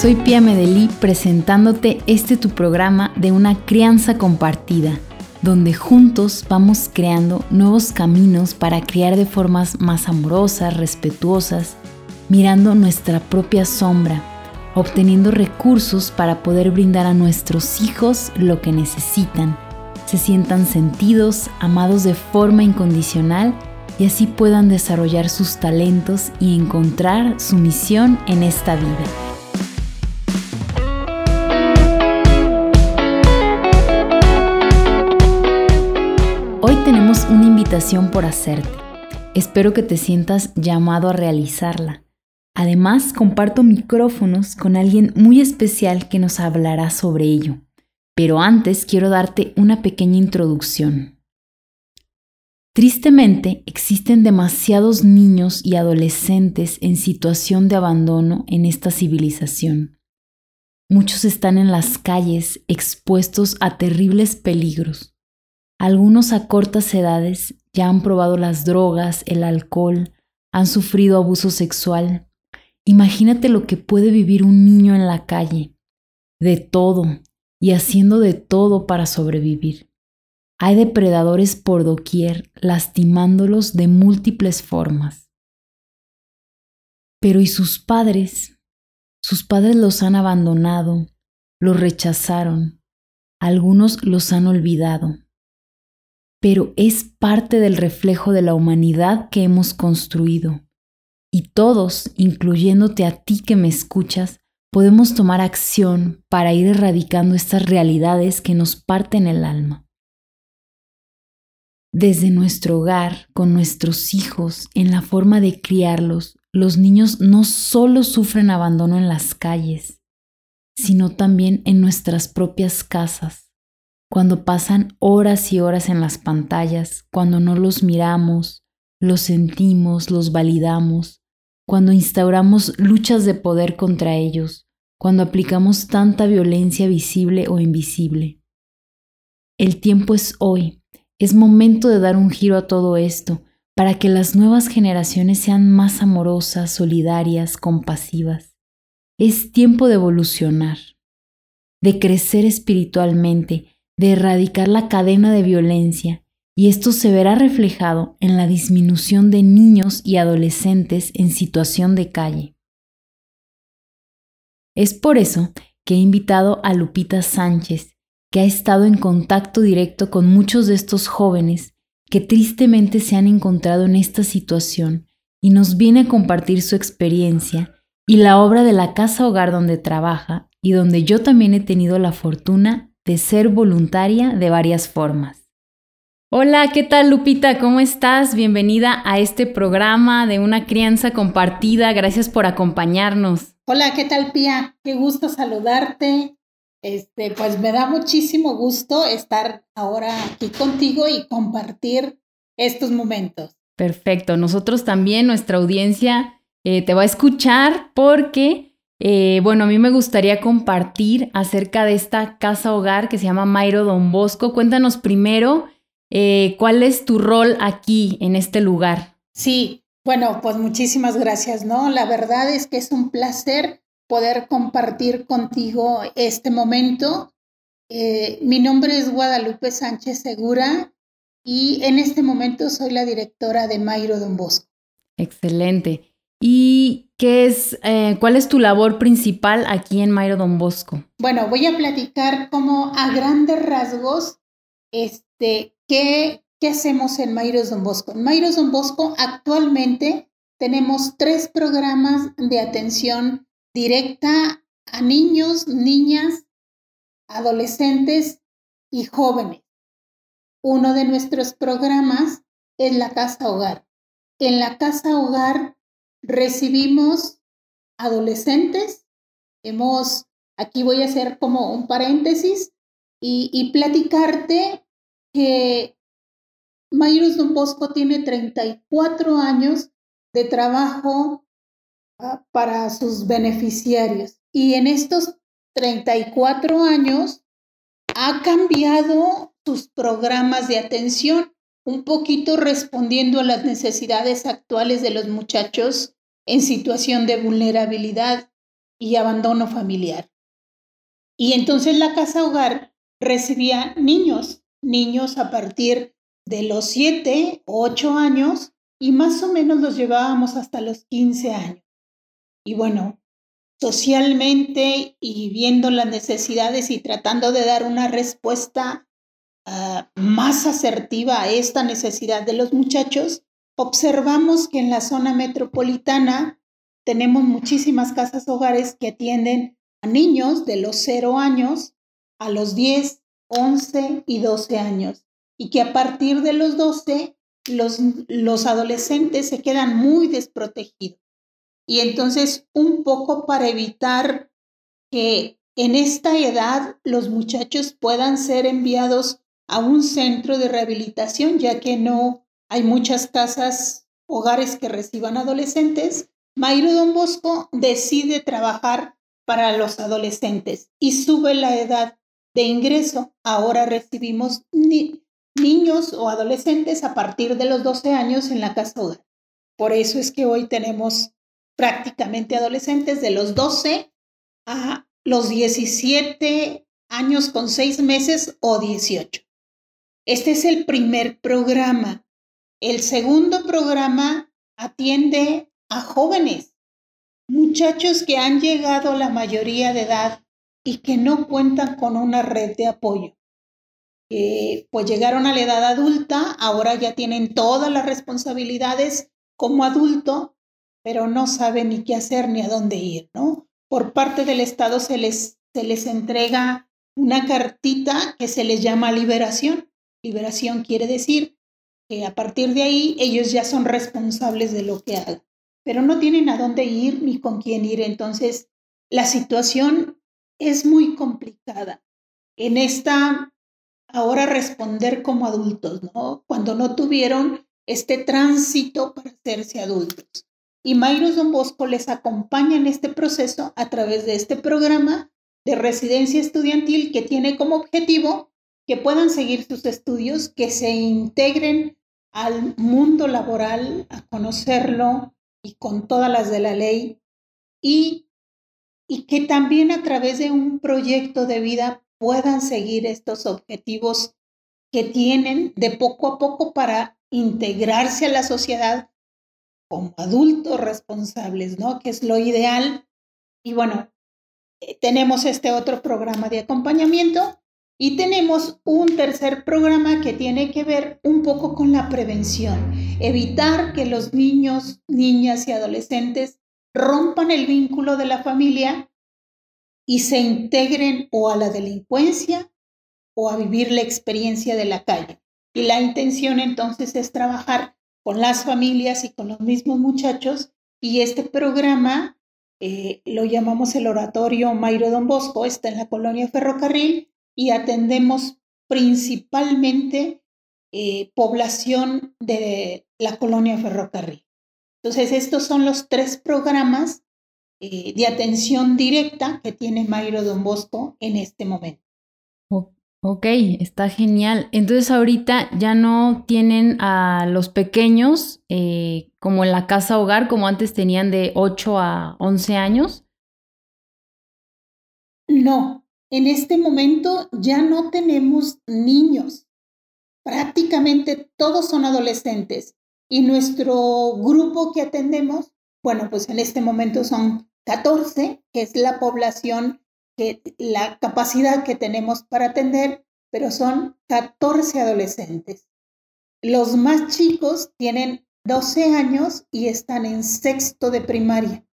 Soy Pia Medellí presentándote este tu programa de una crianza compartida, donde juntos vamos creando nuevos caminos para criar de formas más amorosas, respetuosas, mirando nuestra propia sombra, obteniendo recursos para poder brindar a nuestros hijos lo que necesitan, se sientan sentidos, amados de forma incondicional y así puedan desarrollar sus talentos y encontrar su misión en esta vida. Una invitación por hacerte. Espero que te sientas llamado a realizarla. Además, comparto micrófonos con alguien muy especial que nos hablará sobre ello. Pero antes quiero darte una pequeña introducción. Tristemente, existen demasiados niños y adolescentes en situación de abandono en esta civilización. Muchos están en las calles expuestos a terribles peligros. Algunos a cortas edades ya han probado las drogas, el alcohol, han sufrido abuso sexual. Imagínate lo que puede vivir un niño en la calle, de todo y haciendo de todo para sobrevivir. Hay depredadores por doquier, lastimándolos de múltiples formas. Pero ¿y sus padres? Sus padres los han abandonado, los rechazaron, algunos los han olvidado. Pero es parte del reflejo de la humanidad que hemos construido. Y todos, incluyéndote a ti que me escuchas, podemos tomar acción para ir erradicando estas realidades que nos parten el alma desde nuestro hogar, con nuestros hijos, en la forma de criarlos, los niños no solo sufren abandono en las calles, sino también en nuestras propias casas, cuando pasan horas y horas en las pantallas, cuando no los miramos, los sentimos, los validamos, cuando instauramos luchas de poder contra ellos, cuando aplicamos tanta violencia visible o invisible. El tiempo es hoy es momento de dar un giro a todo esto para que las nuevas generaciones sean más amorosas, solidarias, compasivas. Es tiempo de evolucionar, de crecer espiritualmente, de erradicar la cadena de violencia, y esto se verá reflejado en la disminución de niños y adolescentes en situación de calle. Es por eso que he invitado a Lupita Sánchez, que ha estado en contacto directo con muchos de estos jóvenes que tristemente se han encontrado en esta situación y nos viene a compartir su experiencia y la obra de la casa hogar donde trabaja y donde yo también he tenido la fortuna de ser voluntaria de varias formas. Hola, ¿qué tal Lupita? ¿Cómo estás? Bienvenida a este programa de una crianza compartida. Gracias por acompañarnos. Hola, ¿qué tal Pía? Qué gusto saludarte este, pues me da muchísimo gusto estar ahora aquí contigo y compartir estos momentos. Perfecto. Nosotros también, nuestra audiencia eh, te va a escuchar porque, eh, bueno, a mí me gustaría compartir acerca de esta casa hogar que se llama Mairo Don Bosco. Cuéntanos primero eh, cuál es tu rol aquí en este lugar. Sí, bueno, pues muchísimas gracias, ¿no? La verdad es que es un placer poder compartir contigo este momento. Eh, mi nombre es Guadalupe Sánchez Segura y en este momento soy la directora de Mairo Don Bosco. Excelente. ¿Y qué es, eh, cuál es tu labor principal aquí en Mairo Don Bosco? Bueno, voy a platicar como a grandes rasgos este, qué, qué hacemos en Mairo Don Bosco. En Mairo Don Bosco actualmente tenemos tres programas de atención directa a niños, niñas, adolescentes y jóvenes. Uno de nuestros programas es la Casa Hogar. En la Casa Hogar recibimos adolescentes. Hemos, aquí voy a hacer como un paréntesis y, platicarte que Mayros Don Bosco tiene 34 años de trabajo para sus beneficiarios. Y en estos 34 años ha cambiado sus programas de atención, un poquito respondiendo a las necesidades actuales de los muchachos en situación de vulnerabilidad. y abandono familiar. Y entonces la casa hogar recibía niños, niños a partir de los 7 o 8 años y más o menos los llevábamos hasta los 15 años. Y bueno, socialmente y viendo las necesidades y tratando de dar una respuesta ah, más asertiva a esta necesidad de los muchachos, observamos que en la zona metropolitana tenemos muchísimas casas hogares que atienden a niños de los 0 años a los 10, 11 y 12 años y que a partir de los 12 los, los adolescentes se quedan muy desprotegidos. Y entonces un poco para evitar que en esta edad los muchachos puedan ser enviados a un centro de rehabilitación, ya que no hay muchas casas, hogares que reciban adolescentes, Mayro Don Bosco decide trabajar para los adolescentes y sube la edad de ingreso. Ahora recibimos niños o adolescentes a partir de los 12 años en la casa hogar. Por eso es que hoy tenemos prácticamente adolescentes de los 12 a los 17 años con 6 meses o 18. Este es el primer programa. El segundo programa atiende a jóvenes, muchachos que han llegado a la mayoría de edad y que no cuentan con una red de apoyo. pues llegaron a la edad adulta, ahora ya tienen todas las responsabilidades como adulto, pero no saben ni qué hacer ni a dónde ir, ¿no? Por parte del Estado se les, se les entrega una cartita que se les llama liberación. Liberación quiere decir que a partir de ahí ellos ya son responsables de lo que hagan, pero no tienen a dónde ir ni con quién ir. Entonces, la situación es muy complicada. En esta, ahora responder como adultos, ¿no? Cuando no tuvieron este tránsito para hacerse adultos. Y Mayros Don Bosco les acompaña en este proceso a través de este programa de residencia estudiantil que tiene como objetivo que puedan seguir sus estudios, que se integren al mundo laboral, a conocerlo y con todas las de la ley y, y que también a través de un proyecto de vida puedan seguir estos objetivos que tienen de poco a poco para integrarse a la sociedad como adultos responsables, ¿no? Que es lo ideal. Y bueno, eh, tenemos este otro programa de acompañamiento y tenemos un tercer programa que tiene que ver un poco con la prevención, evitar que los niños, niñas y adolescentes rompan el vínculo de la familia y se integren o a la delincuencia o a vivir la experiencia de la calle. Y la intención entonces es trabajar con las familias y con los mismos muchachos. Y este programa eh, lo llamamos el Oratorio Mayro Don Bosco, está en la colonia Ferrocarril y atendemos principalmente eh, población de la colonia Ferrocarril. Entonces, estos son los tres programas eh, de atención directa que tiene Mayro Don Bosco en este momento. Ok, está genial. Entonces ahorita ya no tienen a los pequeños eh, como en la casa hogar, como antes tenían de 8 a 11 años. No, en este momento ya no tenemos niños. Prácticamente todos son adolescentes. Y nuestro grupo que atendemos, bueno, pues en este momento son 14, que es la población la capacidad que tenemos para atender, pero son 14 adolescentes. Los más chicos tienen 12 años y están en sexto de primaria.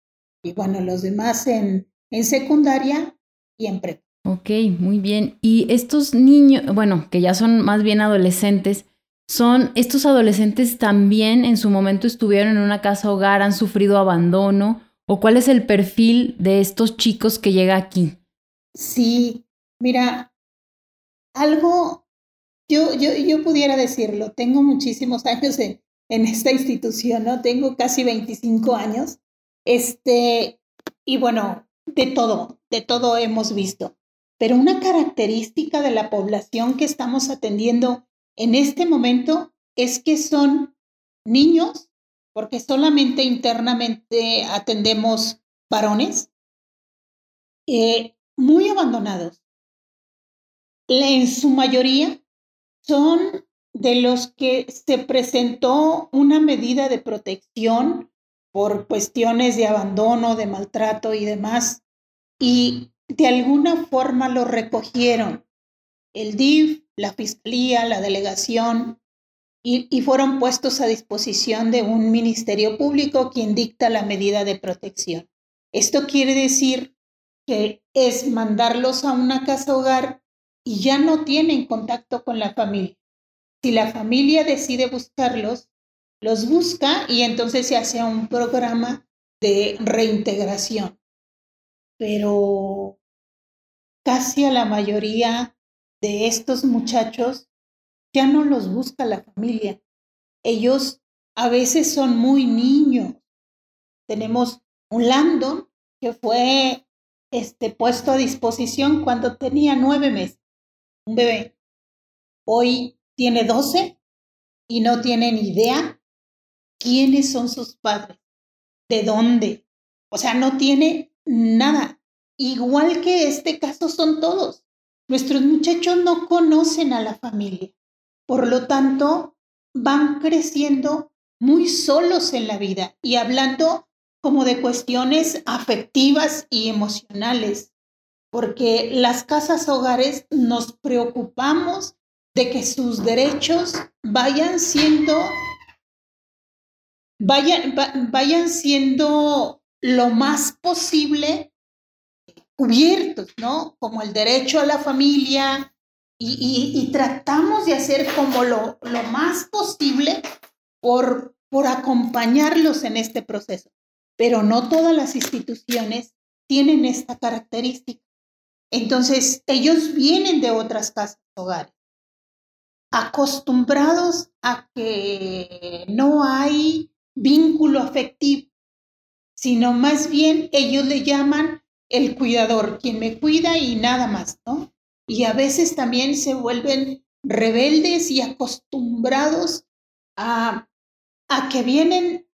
Y bueno, los demás en, en secundaria y en prepa. Ok, muy bien. Y estos niños, bueno, que ya son más bien adolescentes, son estos adolescentes también en su momento estuvieron en una casa hogar, han sufrido abandono, o cuál es el perfil de estos chicos que llega aquí? Sí, mira, algo, yo, yo, yo pudiera decirlo, tengo muchísimos años en, en esta institución, ¿no? Tengo casi 25 años. Este, y bueno, de todo, de todo hemos visto. Pero una característica de la población que estamos atendiendo en este momento es que son niños, porque solamente internamente atendemos varones, eh, muy abandonados. En su mayoría son de los que se presentó una medida de protección por cuestiones de abandono, de maltrato y demás, y de alguna forma lo recogieron. El DIF, la Fiscalía, la delegación, y, y, fueron puestos a disposición de un ministerio público quien dicta la medida de protección. Esto quiere decir que es mandarlos a una casa hogar y ya no tienen contacto con la familia. Si la familia decide buscarlos, los busca y entonces se hace un programa de reintegración. Pero casi a la mayoría de estos muchachos ya no los busca la familia. Ellos a veces son muy niños. Tenemos un Landon que fue este, puesto a disposición cuando tenía nueve meses, un bebé. Hoy tiene doce y no tiene ni idea quiénes son sus padres, de dónde. O sea, no tiene nada. Igual que este caso son todos. Nuestros muchachos no conocen a la familia. Por lo tanto, van creciendo muy solos en la vida y hablando como de cuestiones afectivas y emocionales, porque las casas hogares nos preocupamos de que sus derechos vayan siendo vayan, vayan siendo lo más posible cubiertos, ¿no? Como el derecho a la familia y, tratamos de hacer como lo, lo más posible por, por acompañarlos en este proceso. Pero no todas las instituciones tienen esta característica. Entonces, ellos vienen de otras casas hogares, acostumbrados a que no hay vínculo afectivo, sino más bien ellos le llaman el cuidador, quien me cuida y nada más, ¿no? Y a veces también se vuelven rebeldes y acostumbrados a, a que vienen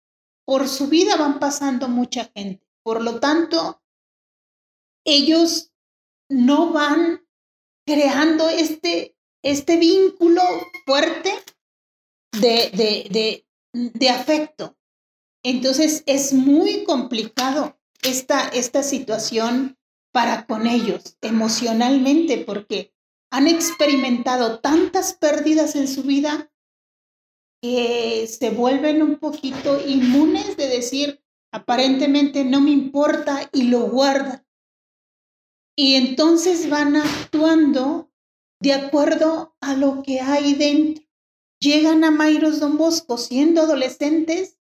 por su vida, van pasando mucha gente. Por lo tanto, ellos no van creando este, este vínculo fuerte de, de, de, de afecto. Entonces es muy complicado esta, esta situación para con ellos emocionalmente porque han experimentado tantas pérdidas en su vida que se vuelven un poquito inmunes de decir aparentemente no me importa y lo guardan. Y entonces van actuando de acuerdo a lo que hay dentro llegan a Mairos Don Bosco siendo adolescentes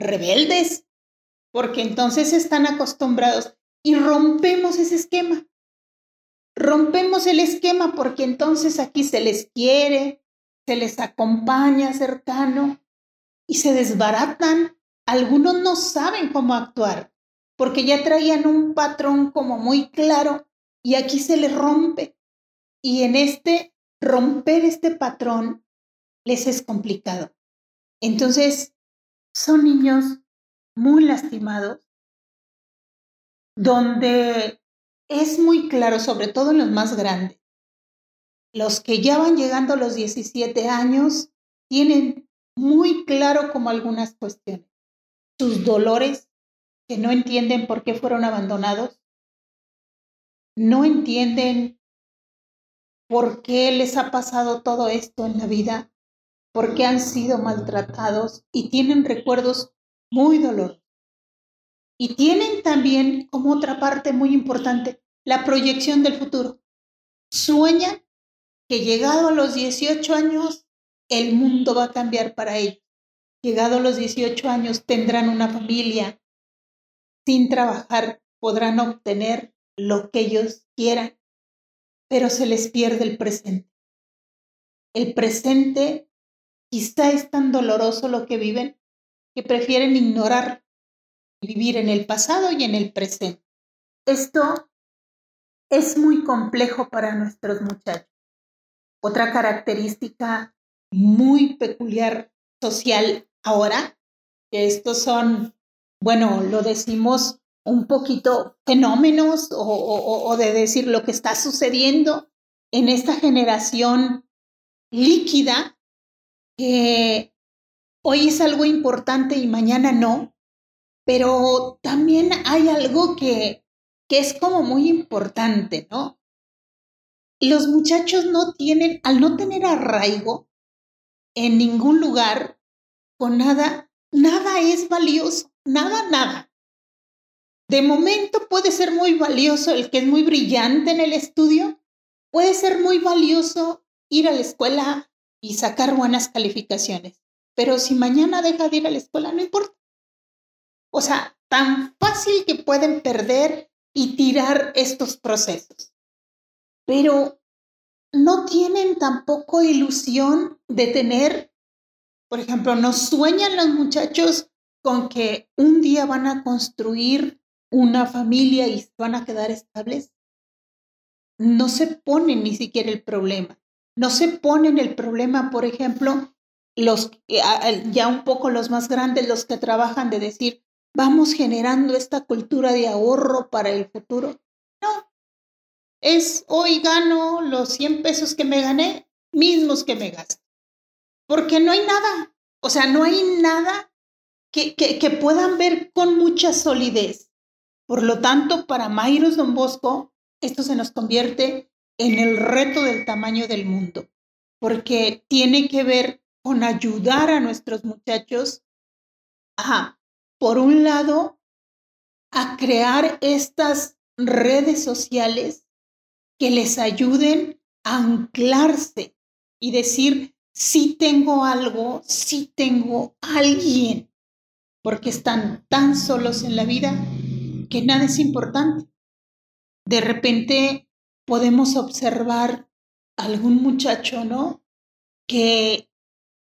rebeldes, porque entonces están acostumbrados y rompemos ese esquema. Rompemos el esquema porque entonces aquí se les quiere, se les acompaña cercano y se desbaratan. Algunos no saben cómo actuar porque ya traían un patrón como muy claro y aquí se les rompe. Y en este romper este patrón les es complicado. Entonces, son niños muy lastimados, donde es muy claro, sobre todo en los más grandes, los que ya van llegando a los 17 años tienen muy claro como algunas cuestiones, sus dolores, que no entienden por qué fueron abandonados, no entienden por qué les ha pasado todo esto en la vida, porque han sido maltratados y tienen recuerdos muy dolorosos. Y tienen también como otra parte muy importante la proyección del futuro. Sueñan que llegado a los 18 años el mundo va a cambiar para ellos. Llegado a los 18 años tendrán una familia. Sin trabajar podrán obtener lo que ellos quieran, pero se les pierde el presente. El presente Quizá es tan doloroso lo que viven que prefieren ignorar vivir en el pasado y en el presente. Esto es muy complejo para nuestros muchachos. Otra característica muy peculiar social ahora, que estos son, bueno, lo decimos un poquito fenómenos o, de decir lo que está sucediendo en esta generación líquida, que hoy es algo importante y mañana no, pero también hay algo que, que es como muy importante, ¿no? Los muchachos no tienen, al no tener arraigo en ningún lugar, con nada, nada es valioso, nada, nada. De momento puede ser muy valioso el que es muy brillante en el estudio, puede ser muy valioso ir a la escuela y sacar buenas calificaciones, pero si mañana deja de ir a la escuela, no importa. O sea, tan fácil que pueden perder y tirar estos procesos. Pero no tienen tampoco ilusión de tener, por ejemplo, no sueñan los muchachos con que un día van a construir una familia y van a quedar estables, no se ponen ni siquiera el problema. No se ponen el problema, por ejemplo, los ya un poco los más grandes, los que trabajan de decir, vamos generando esta cultura de ahorro para el futuro. No, es hoy gano los 100 pesos que me gané, mismos que me gasto. Porque no hay nada, o sea, no hay nada que, que, puedan ver con mucha solidez. Por lo tanto, para Mayros Don Bosco, esto se nos convierte en el reto del tamaño del mundo, porque tiene que ver con ayudar a nuestros muchachos a, por un lado, a crear estas redes sociales que les ayuden a anclarse y decir, sí tengo algo, sí tengo alguien, porque están tan solos en la vida que nada es importante. De repente podemos observar algún muchacho, ¿no? Que,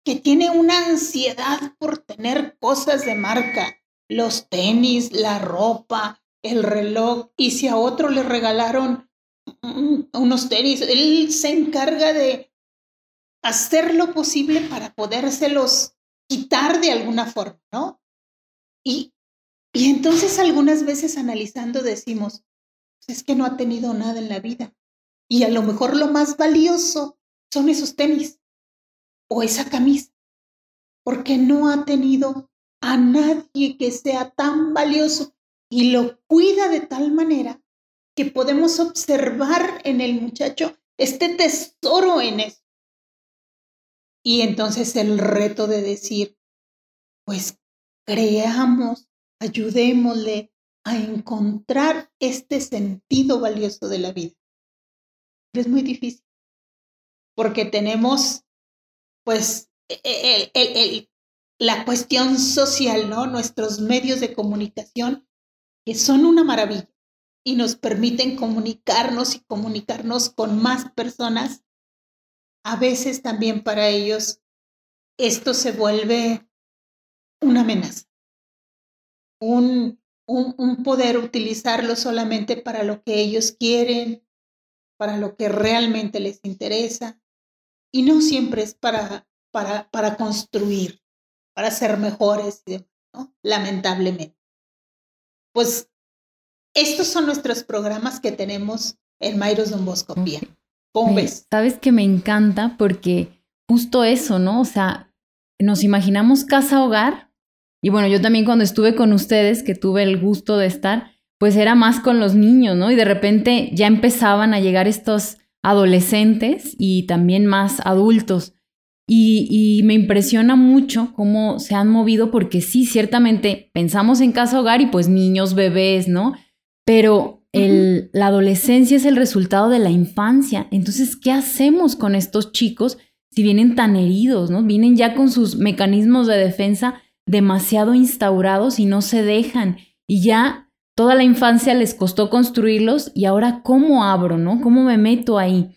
que tiene una ansiedad por tener cosas de marca, los tenis, la ropa, el reloj, y si a otro le regalaron unos tenis, él se encarga de hacer lo posible para podérselos quitar de alguna forma, ¿no? Y, y entonces algunas veces analizando decimos, es que no ha tenido nada en la vida. Y a lo mejor lo más valioso son esos tenis o esa camisa, porque no ha tenido a nadie que sea tan valioso y lo cuida de tal manera que podemos observar en el muchacho este tesoro en eso. Y entonces el reto de decir, pues creamos ayudémosle a encontrar este sentido valioso de la vida. es muy difícil, porque tenemos, pues, e, e, la cuestión social, ¿no? Nuestros medios de comunicación, que son una maravilla y nos permiten comunicarnos y comunicarnos con más personas. A veces también para ellos esto se vuelve una amenaza un, un, poder utilizarlo solamente para lo que ellos quieren, para lo que realmente les interesa, y no siempre es para, para, para construir, para ser mejores, lamentablemente. Pues estos son nuestros programas que tenemos en Mayros Don Bosco Pía. ¿Cómo ves? Sabes que me encanta porque justo eso, ¿no? O sea, nos imaginamos casa hogar y bueno, yo también cuando estuve con ustedes, que tuve el gusto de estar, pues era más con los niños, ¿no? Y de repente ya empezaban a llegar estos adolescentes y también más adultos. Y, me impresiona mucho cómo se han movido, porque sí, ciertamente pensamos en casa hogar y pues niños, bebés, ¿no? Pero el, la adolescencia es el resultado de la infancia. Entonces, ¿qué hacemos con estos chicos si vienen tan heridos, ¿no? Vienen ya con sus mecanismos de defensa demasiado instaurados y no se dejan. Y ya toda la infancia les costó construirlos y ahora cómo abro, ¿no? ¿Cómo me meto ahí?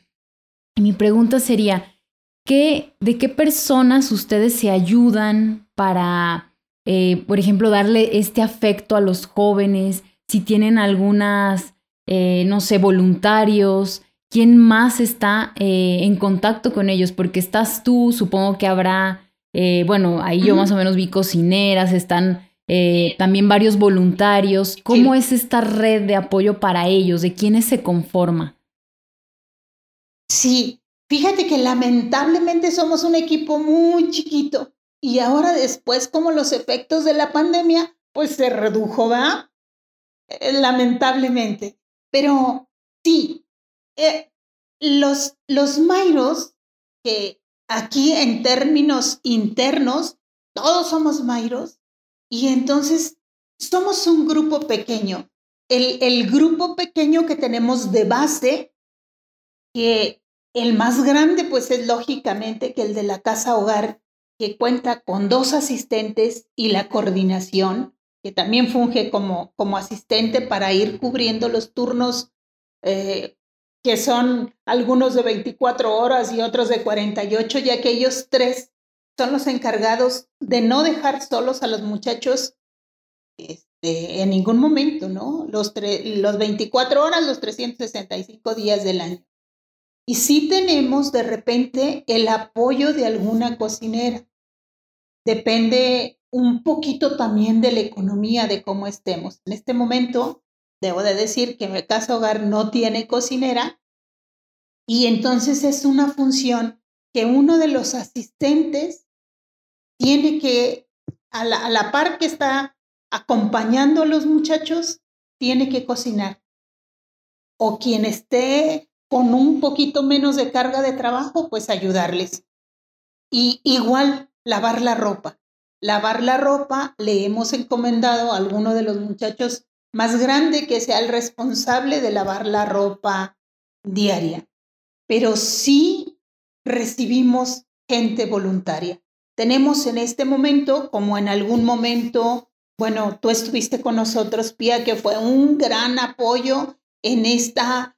Y mi pregunta sería, ¿qué, ¿de qué personas ustedes se ayudan para, eh, por ejemplo, darle este afecto a los jóvenes? Si tienen algunas, eh, no sé, voluntarios, ¿quién más está eh, en contacto con ellos? Porque estás tú, supongo que habrá eh, bueno, ahí yo más o menos vi cocineras, están eh, también varios voluntarios. ¿Cómo es esta red de apoyo para ellos? ¿De quiénes se conforma? Sí, fíjate que lamentablemente somos un equipo muy chiquito y ahora después como los efectos de la pandemia, pues se redujo, ¿va? Eh, lamentablemente. Pero sí, los, los Mairos, que aquí en términos internos, todos somos Mairos, y entonces somos un grupo pequeño. El, el grupo pequeño que tenemos de base, que el más grande, pues es lógicamente que el de la casa hogar, que cuenta con dos asistentes y la coordinación, que también funge como, como asistente para ir cubriendo los turnos eh, que son algunos de 24 horas y otros de 48, ya que ellos tres son los encargados de no dejar solos a los muchachos este, en ningún momento, ¿no? Los, los 24 horas, los 365 días del año. Y sí tenemos de repente el apoyo de alguna cocinera. Depende un poquito también de la economía, de cómo estemos. En este momento, debo de decir que mi casa hogar no tiene cocinera y entonces es una función que uno de los asistentes tiene que, a la, a la par que está acompañando a los muchachos, tiene que cocinar. O quien esté con un poquito menos de carga de trabajo, pues ayudarles. Y igual lavar la ropa. Lavar la ropa le hemos encomendado a alguno de los muchachos más grande que sea el responsable de lavar la ropa diaria. Pero sí recibimos gente voluntaria. Tenemos en este momento, como en algún momento, bueno, tú estuviste con nosotros, Pía, que fue un gran apoyo en esta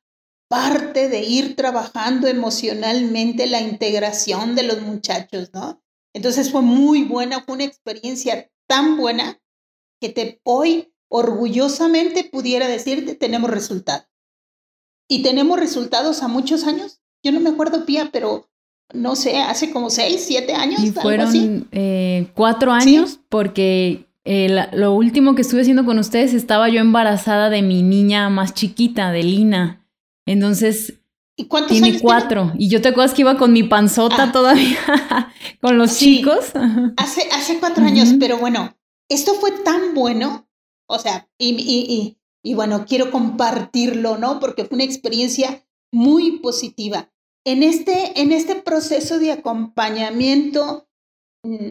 parte de ir trabajando emocionalmente la integración de los muchachos, ¿no? Entonces fue muy buena, fue una experiencia tan buena que te hoy orgullosamente pudiera decirte tenemos resultados. Y tenemos resultados a muchos años. Yo no me acuerdo, Pía, pero no sé, hace como seis, siete años. Y fueron eh, cuatro años porque eh, lo último que estuve haciendo con ustedes estaba yo embarazada de mi niña más chiquita, de Lina. Entonces, ¿Y tiene cuatro. Y yo te acuerdas que iba con mi panzota ah. todavía, con los chicos. Hace, hace cuatro años, pero bueno, esto fue tan bueno, o sea, y, y, y bueno, quiero compartirlo, ¿no? Porque fue una experiencia muy positiva en este, en este proceso de acompañamiento, mm,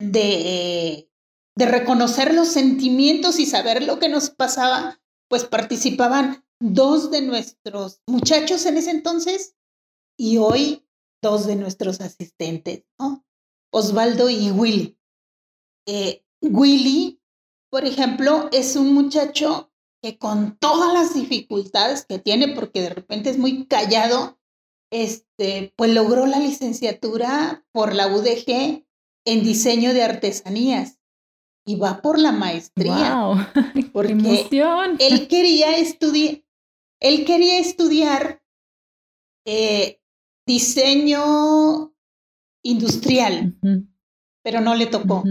de, de reconocer los sentimientos y saber lo que nos pasaba, pues participaban dos de nuestros muchachos en ese entonces y hoy dos de nuestros asistentes, ¿no? Osvaldo y Willy. Eh, Willy, por ejemplo, es un muchacho que con todas las dificultades que tiene, porque de repente es muy callado, este, pues logró la licenciatura por la UDG en diseño de artesanías y va por la maestría. Wow. Porque emoción. él quería estudiar, él quería estudiar eh, diseño industrial, pero no le tocó.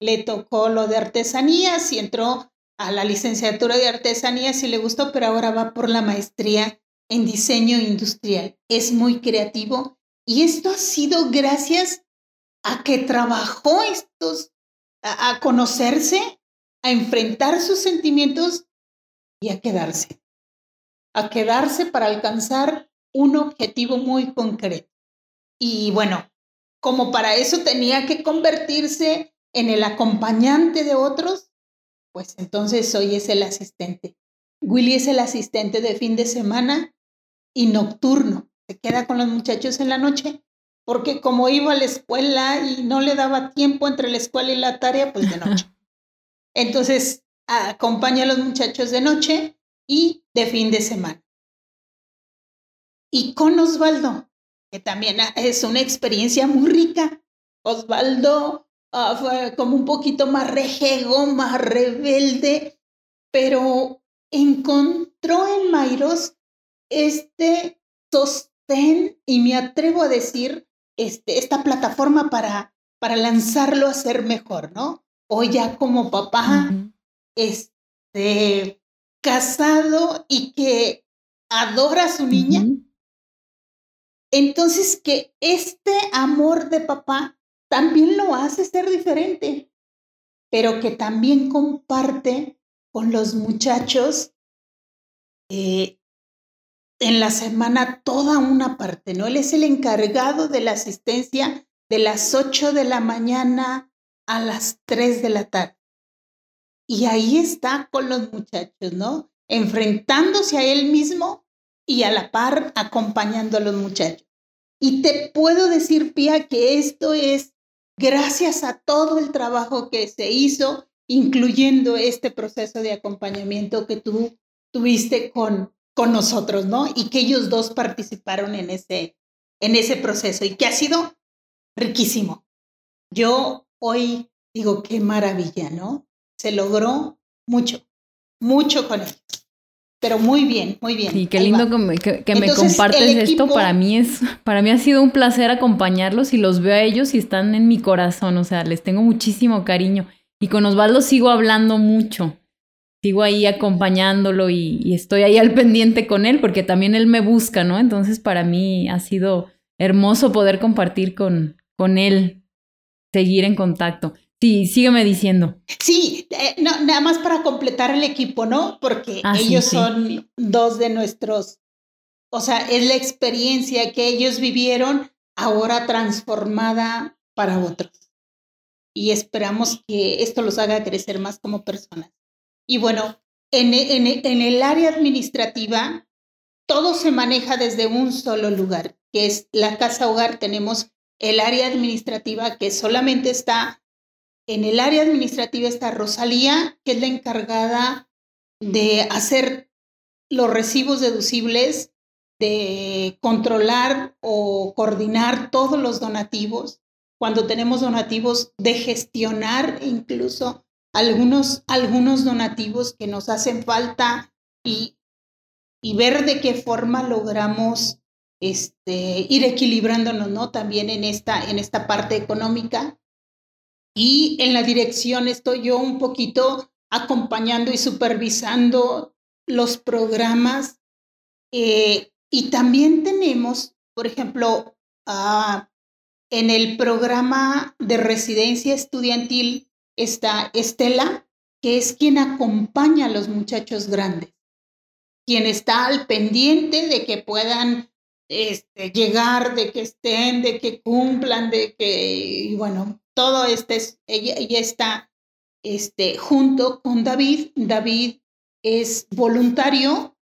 Le tocó lo de artesanías y entró a la licenciatura de artesanías y le gustó, pero ahora va por la maestría en diseño industrial. Es muy creativo y esto ha sido gracias a que trabajó estos, a, conocerse, a enfrentar sus sentimientos y a quedarse. A quedarse para alcanzar un objetivo muy concreto. Y bueno, como para eso tenía que convertirse en el acompañante de otros, pues entonces hoy es el asistente. Willy es el asistente de fin de semana y nocturno. Se queda con los muchachos en la noche porque como iba a la escuela y no le daba tiempo entre la escuela y la tarea, pues de noche. Entonces, acompaña a los muchachos de noche y de fin de semana. Y con Osvaldo, que también es una experiencia muy rica. Osvaldo ah, fue como un poquito más rejego, más rebelde, pero encontró en Mairos este sostén y me atrevo a decir este, esta plataforma para, para lanzarlo a ser mejor, ¿no? o ya como papá, este, casado y que adora a su niña. Entonces que este amor de papá también lo hace ser diferente, pero que también comparte con los muchachos eh, en la semana toda una parte, ¿no? Él es el encargado de la asistencia de las 8 de la mañana a las 3 de la tarde. Y ahí está con los muchachos, ¿no? Enfrentándose a él mismo y a la par acompañando a los muchachos. Y te puedo decir, Pía, que esto es gracias a todo el trabajo que se hizo, incluyendo este proceso de acompañamiento que tú tuviste con, con nosotros, ¿no? Y que ellos dos participaron en ese, en ese proceso y que ha sido riquísimo. Yo hoy digo, qué maravilla, ¿no? Se logró mucho, mucho con ellos. Pero muy bien, muy bien. Y qué lindo que me, que, me compartes esto. Para mí es, para mí ha sido un placer acompañarlos y los veo a ellos y están en mi corazón. O sea, les tengo muchísimo cariño. Y con Osvaldo sigo hablando mucho. Sigo ahí acompañándolo y, y estoy ahí al pendiente con él porque también él me busca, ¿no? Entonces para mí ha sido hermoso poder compartir con, con él, seguir en contacto. Sí, sígueme diciendo. Sí, eh, no, nada más para completar el equipo, ¿no? Porque ah, ellos son dos de nuestros, o sea, es la experiencia que ellos vivieron ahora transformada para otros. Y esperamos que esto los haga crecer más como personas. Y bueno, en, en, en el área administrativa, todo se maneja desde un solo lugar, que es la casa hogar. Tenemos el área administrativa que solamente está, en el área administrativa está Rosalía, que es la encargada de hacer los recibos deducibles, de controlar o coordinar todos los donativos. Cuando tenemos donativos, de gestionar incluso algunos, algunos donativos que nos hacen falta y, y ver de qué forma logramos este, ir equilibrándonos, ¿no? También en esta, en esta parte económica. Y en la dirección estoy yo un poquito acompañando y supervisando los programas. Eh, y también tenemos, por ejemplo, ah, en el programa de residencia estudiantil está Estela, que es quien acompaña a los muchachos grandes, quien está al pendiente de que puedan este, llegar, de que estén, de que cumplan, de que, y bueno, todo este, ella, ella está este, junto con David. David es voluntario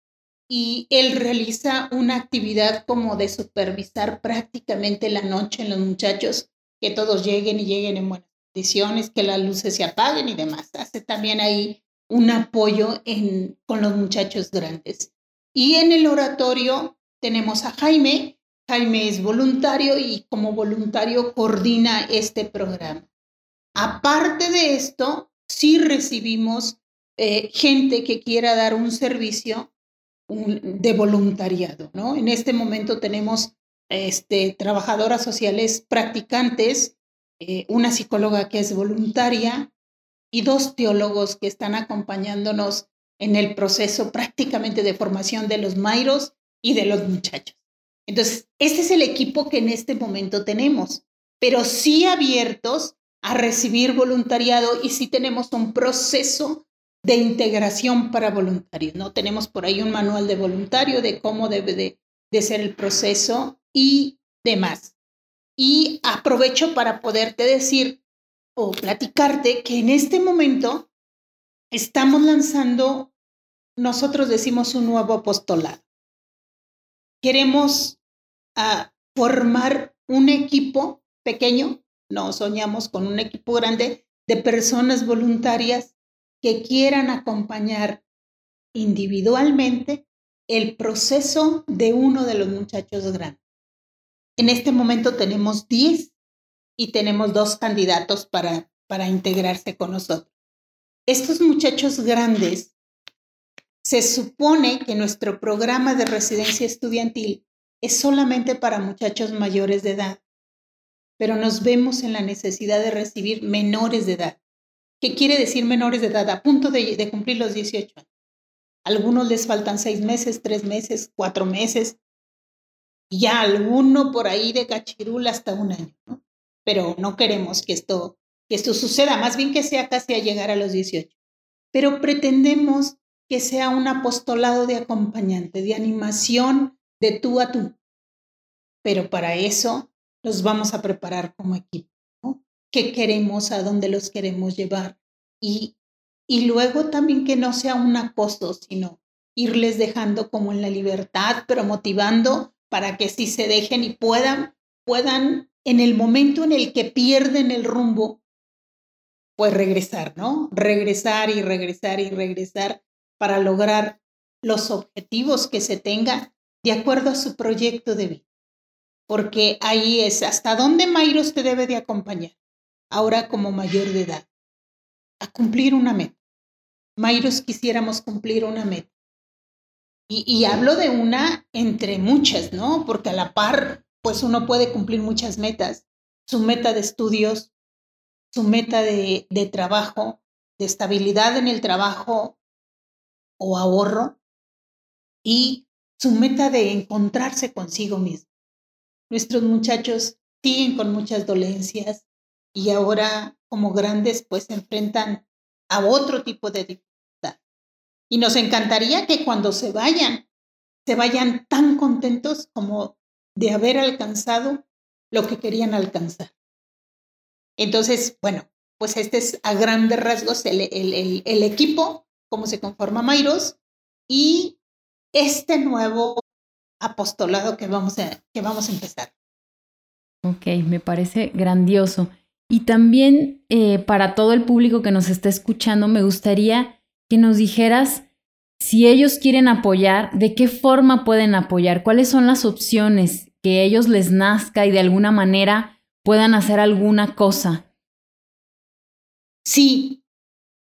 y él realiza una actividad como de supervisar prácticamente la noche en los muchachos, que todos lleguen y lleguen en buenas condiciones, que las luces se apaguen y demás. Hace también ahí un apoyo en, con los muchachos grandes. Y en el oratorio tenemos a Jaime. Jaime es voluntario y como voluntario coordina este programa. Aparte de esto, sí recibimos eh, gente que quiera dar un servicio de voluntariado, ¿no? En este momento tenemos este, trabajadoras sociales practicantes, eh, una psicóloga que es voluntaria y dos teólogos que están acompañándonos en el proceso prácticamente de formación de los Mairos y de los muchachos. Entonces, este es el equipo que en este momento tenemos, pero sí abiertos a recibir voluntariado y sí tenemos un proceso de integración para voluntarios, ¿no? Tenemos por ahí un manual de voluntario de cómo debe de, ser el proceso y demás. Y aprovecho para poderte decir o platicarte que en este momento estamos lanzando, nosotros decimos un nuevo apostolado queremos ah, formar un equipo pequeño, no soñamos con un equipo grande de personas voluntarias que quieran acompañar individualmente el proceso de uno de los muchachos grandes. En este momento tenemos 10 y tenemos dos candidatos para, para integrarse con nosotros. Estos muchachos grandes se supone que nuestro programa de residencia estudiantil es solamente para muchachos mayores de edad, pero nos vemos en la necesidad de recibir menores de edad ¿Qué quiere decir menores de edad? A punto de, cumplir los 18 años. algunos les faltan seis meses, tres meses, cuatro meses, y ya alguno por ahí de cachirul hasta un año, ¿no? Pero no queremos que esto, que esto suceda, más bien que sea casi a llegar a los 18. Pero pretendemos que sea un apostolado de acompañante, de animación de tú a tú. Pero para eso los vamos a preparar como equipo, ¿no? ¿Qué queremos? ¿A dónde los queremos llevar? Y, y luego también que no sea un acoso, sino irles dejando como en la libertad, pero motivando para que sí se dejen y puedan, puedan en el momento en el que pierden el rumbo, pues regresar, ¿no? Regresar y regresar y regresar para lograr los objetivos que se tengan de acuerdo a su proyecto de vida. Porque ahí es hasta dónde Mayros te debe de acompañar, ahora como mayor de edad, a cumplir una meta. Mayros quisiéramos cumplir una meta. Y, hablo de una entre muchas, ¿no? Porque a la par, pues uno puede cumplir muchas metas. Su meta de estudios, su meta de trabajo, de estabilidad en el trabajo o ahorro y su meta de encontrarse consigo mismo. Nuestros muchachos siguen con muchas dolencias y ahora como grandes pues se enfrentan a otro tipo de y nos encantaría que cuando se vayan, se vayan tan contentos como de haber alcanzado lo que querían alcanzar. Entonces, bueno, pues este es a grandes rasgos el, el, equipo, cómo se conforma Mairos y este nuevo apostolado que vamos a, que vamos a empezar. Ok, me parece grandioso. Y también eh, para todo el público que nos está escuchando, me gustaría que nos dijeras si ellos quieren apoyar, de qué forma pueden apoyar, cuáles son las opciones que ellos les nazca y de alguna manera puedan hacer alguna cosa. Sí,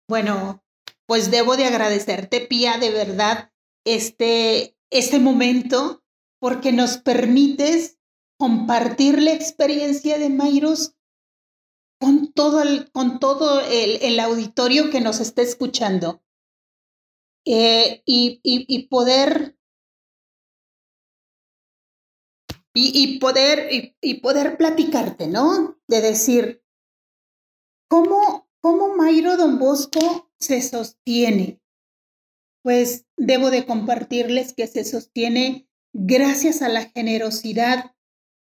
bueno, pues debo de agradecerte, Pía, de verdad, este, este momento, porque nos permites compartir la experiencia de Mayros con todo el, con todo el auditorio que nos está escuchando. Eh, y, y, poder y, poder y, poder platicarte, ¿no? De decir cómo cómo Mayro Don Bosco se sostiene. Pues debo de compartirles que se sostiene gracias a la generosidad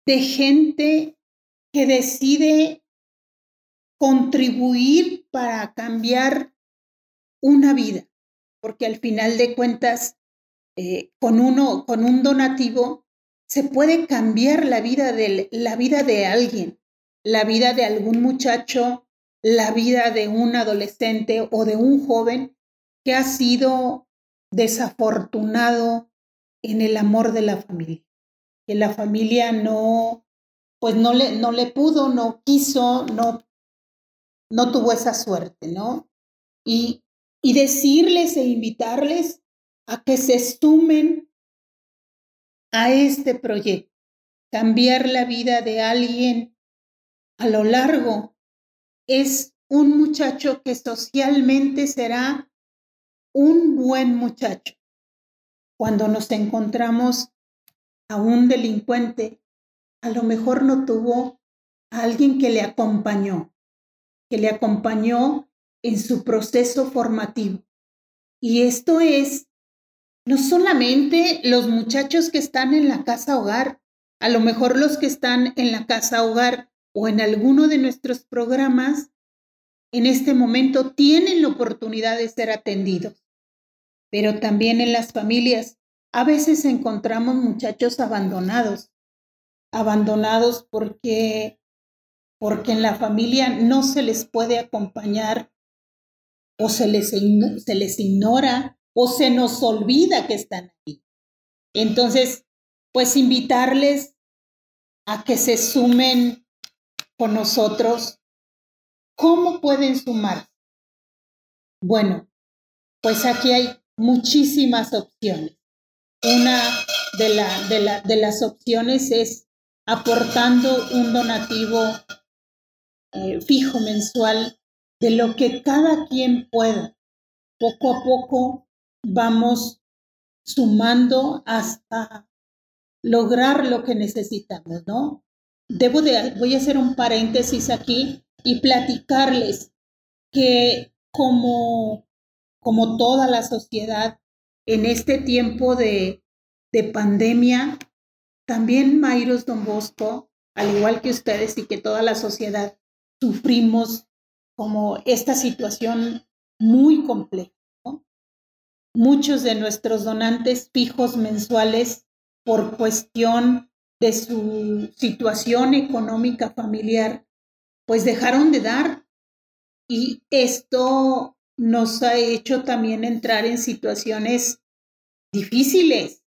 de gente que decide contribuir para cambiar una vida porque al final de cuentas, eh, con, uno, con un donativo, se puede cambiar la vida, de, la vida de alguien, la vida de algún muchacho, la vida de un adolescente o de un joven que ha sido desafortunado en el amor de la familia, que la familia no, pues no le, no le pudo, no quiso, no, no tuvo esa suerte, ¿no? Y y decirles e invitarles a que se sumen a este proyecto, cambiar la vida de alguien a lo largo. Es un muchacho que socialmente será un buen muchacho. Cuando nos encontramos a un delincuente, a lo mejor no tuvo a alguien que le acompañó, que le acompañó en su proceso formativo. Y esto es no solamente los muchachos que están en la casa hogar, a lo mejor los que están en la casa hogar o en alguno de nuestros programas, en este momento tienen la oportunidad de ser atendidos, pero también en las familias. A veces encontramos muchachos abandonados, abandonados porque porque en la familia no se les puede acompañar o se les, se les ignora o se nos olvida que están ahí. Entonces, pues invitarles a que se sumen con nosotros. ¿Cómo pueden sumar? Bueno, pues aquí hay muchísimas opciones. Una de, la, de, la, de las opciones es aportando un donativo eh, fijo mensual de lo que cada quien pueda. Poco a poco vamos sumando hasta lograr lo que necesitamos, ¿no? Debo de, voy a hacer un paréntesis aquí y platicarles que como, como toda la sociedad en este tiempo de, de pandemia, también Mayros Don Bosco, al igual que ustedes y que toda la sociedad, sufrimos como esta situación muy compleja. Muchos de nuestros donantes fijos mensuales, por cuestión de su situación económica familiar, pues dejaron de dar. Y esto nos ha hecho también entrar en situaciones difíciles,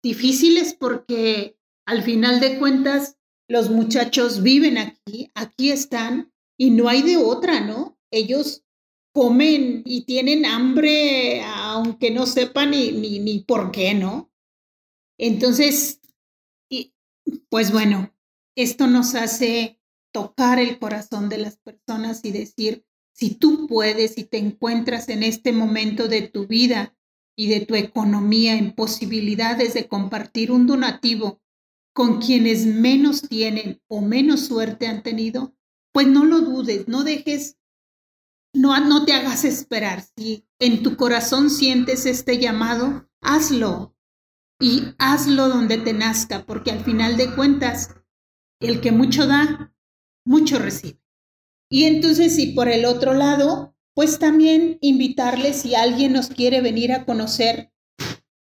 difíciles porque al final de cuentas los muchachos viven aquí, aquí están y no hay de otra, ¿no? Ellos comen y tienen hambre aunque no sepan ni, ni, ni por qué, ¿no? Entonces, pues bueno, esto nos hace tocar el corazón de las personas y decir, si tú puedes y te encuentras en este momento de tu vida y de tu economía en posibilidades de compartir un donativo con quienes menos tienen o menos suerte han tenido, pues no lo dudes, no dejes, no, no te hagas esperar. Si en tu corazón sientes este llamado, hazlo y hazlo donde te nazca, porque al final de cuentas, el que mucho da, mucho recibe. Y entonces, si por el otro lado, pues también invitarles, si alguien nos quiere venir a conocer,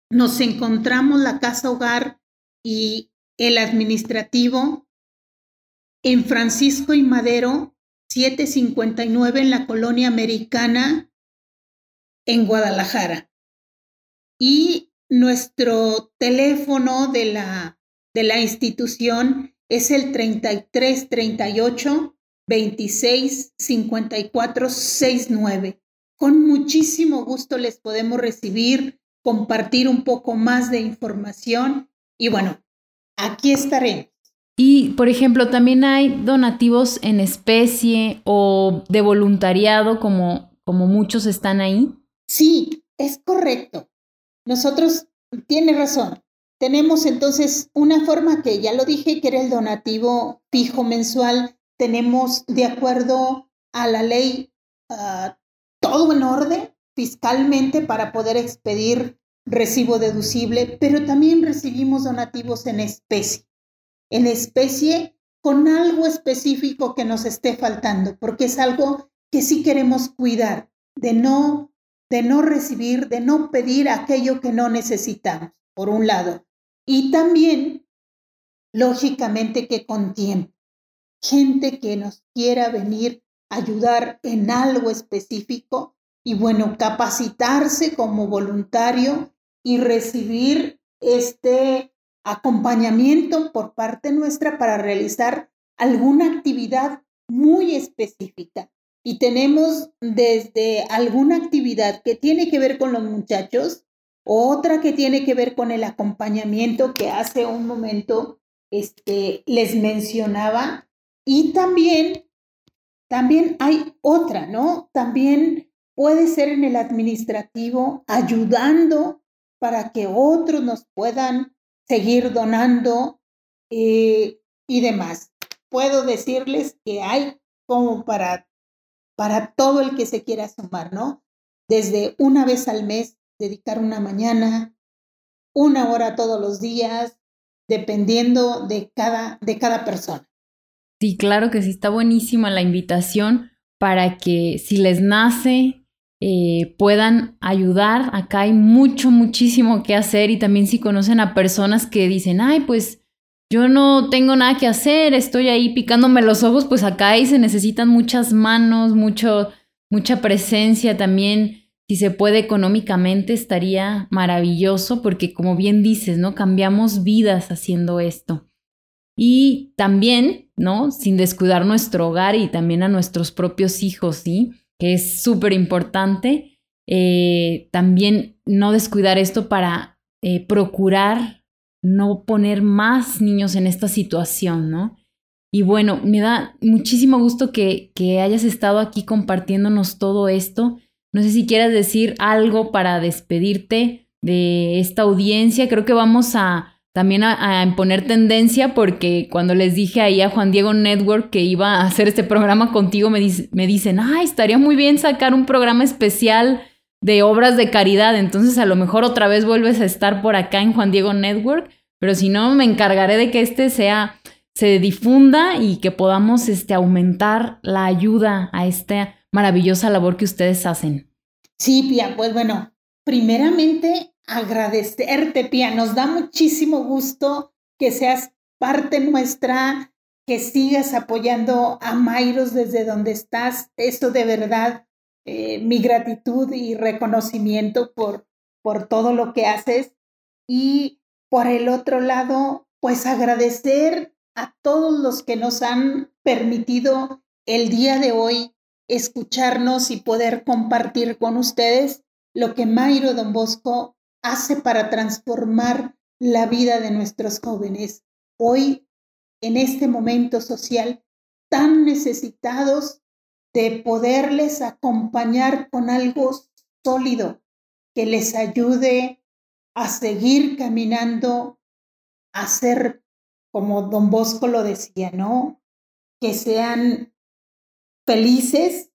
nos encontramos la casa hogar y el administrativo en Francisco y Madero, 759 en la colonia americana en Guadalajara. Y nuestro teléfono de la, de la institución es el 3338 26 54 69. Con muchísimo gusto les podemos recibir, compartir un poco más de información y bueno, aquí estaremos. Y, por ejemplo, también hay donativos en especie o de voluntariado, como, como muchos están ahí. Sí, es correcto. Nosotros, tiene razón. Tenemos entonces una forma que ya lo dije, que era el donativo fijo mensual. Tenemos, de acuerdo a la ley, ah, todo en orden fiscalmente para poder expedir recibo deducible, pero también recibimos donativos en especie en especie con algo específico que nos esté faltando, porque es algo que sí queremos cuidar, de no, de no recibir, de no pedir aquello que no necesitamos, por un lado. Y también, lógicamente, que con tiempo. Gente que nos quiera venir a ayudar en algo específico y bueno, capacitarse como voluntario y recibir este acompañamiento por parte nuestra para realizar alguna actividad muy específica. Y tenemos desde alguna actividad que tiene que ver con los muchachos, otra que tiene que ver con el acompañamiento que hace un momento este, les mencionaba. Y también, también hay otra, ¿no? También puede ser en el administrativo ayudando para que otros nos puedan seguir donando eh, y demás. Puedo decirles que hay como para, para todo el que se quiera sumar, ¿no? Desde una vez al mes, dedicar una mañana, una hora todos los días, dependiendo de cada, de cada persona. Sí, claro que sí, está buenísima la invitación para que si les nace eh, puedan ayudar. Acá hay mucho, muchísimo que hacer y también si conocen a personas que dicen, ay, pues yo no tengo nada que hacer, estoy ahí picándome los ojos, pues acá ahí se necesitan muchas manos, mucho, mucha presencia también. Si se puede económicamente estaría maravilloso porque como bien dices, ¿no? Cambiamos vidas haciendo esto. Y también, ¿no? Sin descuidar nuestro hogar y también a nuestros propios hijos, ¿sí? que es súper importante. Eh, también no descuidar esto para eh, procurar no poner más niños en esta situación, ¿no? Y bueno, me da muchísimo gusto que, que hayas estado aquí compartiéndonos todo esto. No sé si quieras decir algo para despedirte de esta audiencia. Creo que vamos a también a, a, poner tendencia porque cuando les dije ahí a Juan Diego Network que iba a hacer este programa contigo, me, me dicen, ay, estaría muy bien sacar un programa especial de obras de caridad. Entonces a lo mejor otra vez vuelves a estar por acá en Juan Diego Network, pero si no, me encargaré de que este sea se difunda y que podamos este, aumentar la ayuda a esta maravillosa labor que ustedes hacen. Sí, Pia, pues bueno, primeramente agradecerte, Pia. Nos da muchísimo gusto que seas parte nuestra, que sigas apoyando a Mairos desde donde estás. Esto de verdad, eh, mi gratitud y reconocimiento por, por todo lo que haces. Y por el otro lado, pues agradecer a todos los que nos han permitido el día de hoy escucharnos y poder compartir con ustedes lo que Mayro Don Bosco hace para transformar la vida de nuestros jóvenes. Hoy, en este momento social, tan necesitados de poderles acompañar con algo sólido que les ayude a seguir caminando, a ser como don Bosco lo decía, ¿no? Que sean felices,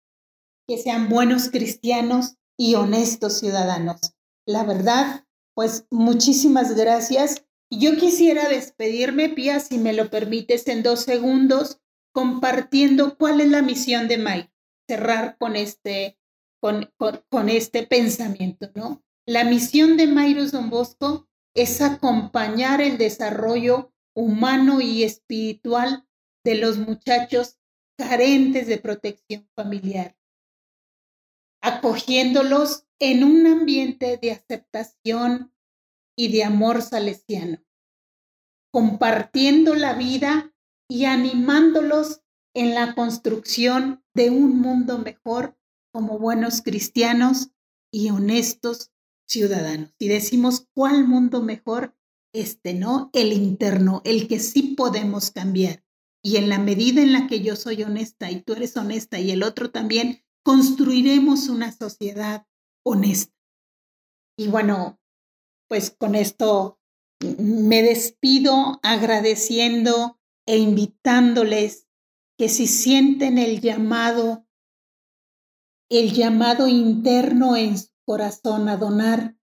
que sean buenos cristianos y honestos ciudadanos. La verdad, pues muchísimas gracias. Yo quisiera despedirme, Pía, si me lo permites, en dos segundos, compartiendo cuál es la misión de Mike. Cerrar con este, con, con, este pensamiento, ¿no? La misión de Mayros Don Bosco es acompañar el desarrollo humano y espiritual de los muchachos carentes de protección familiar, acogiéndolos en un ambiente de aceptación y de amor salesiano, compartiendo la vida y animándolos en la construcción de un mundo mejor como buenos cristianos y honestos ciudadanos. Y decimos, ¿cuál mundo mejor? este, ¿no? El interno, el que sí podemos cambiar. Y en la medida en la que yo soy honesta y tú eres honesta y el otro también, construiremos una sociedad honesta. Y bueno, pues con esto me despido agradeciendo e invitándoles que si sienten el llamado, el llamado interno en su corazón a donar,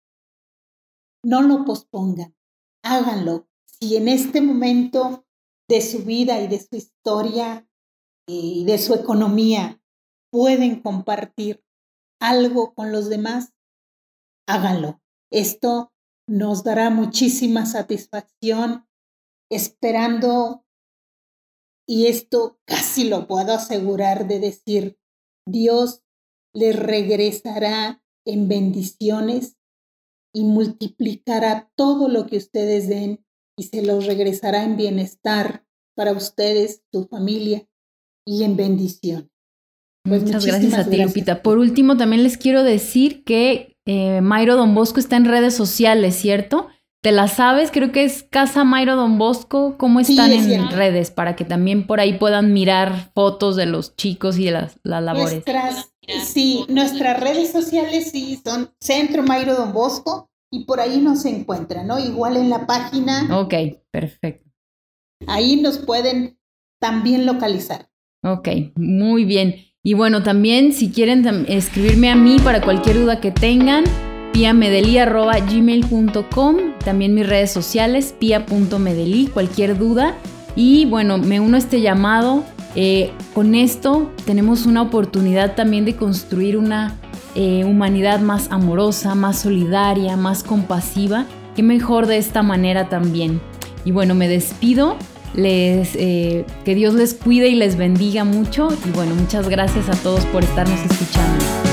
no lo pospongan háganlo. Si en este momento de su vida y de su historia y de su economía pueden compartir algo con los demás, háganlo. Esto nos dará muchísima satisfacción esperando, y esto casi lo puedo asegurar de decir, Dios les regresará en bendiciones y multiplicará todo lo que ustedes den y se los regresará en bienestar para ustedes, su familia y en bendición. Pues Muchas gracias a ti, Lupita. Por último, también les quiero decir que eh, Mayro Don Bosco está en redes sociales, ¿cierto? ¿Te la sabes? Creo que es Casa Mayro Don Bosco. ¿Cómo están en redes? Para que también por ahí puedan mirar fotos de los chicos y de las, las labores. Sí, nuestras redes sociales sí son Centro Mayro Don Bosco y por ahí nos encuentran, ¿no? Igual en la página. Ok, perfecto. Ahí nos pueden también localizar. Ok, muy bien. Y bueno, también si quieren escribirme a mí para cualquier duda que tengan, piamedeli.gmail.com, también mis redes sociales, pia.medeli, cualquier duda. Y bueno, me uno a este llamado eh, con esto tenemos una oportunidad también de construir una eh, humanidad más amorosa, más solidaria, más compasiva. Qué mejor de esta manera también. Y bueno, me despido. Les, eh, que Dios les cuide y les bendiga mucho. Y bueno, muchas gracias a todos por estarnos escuchando.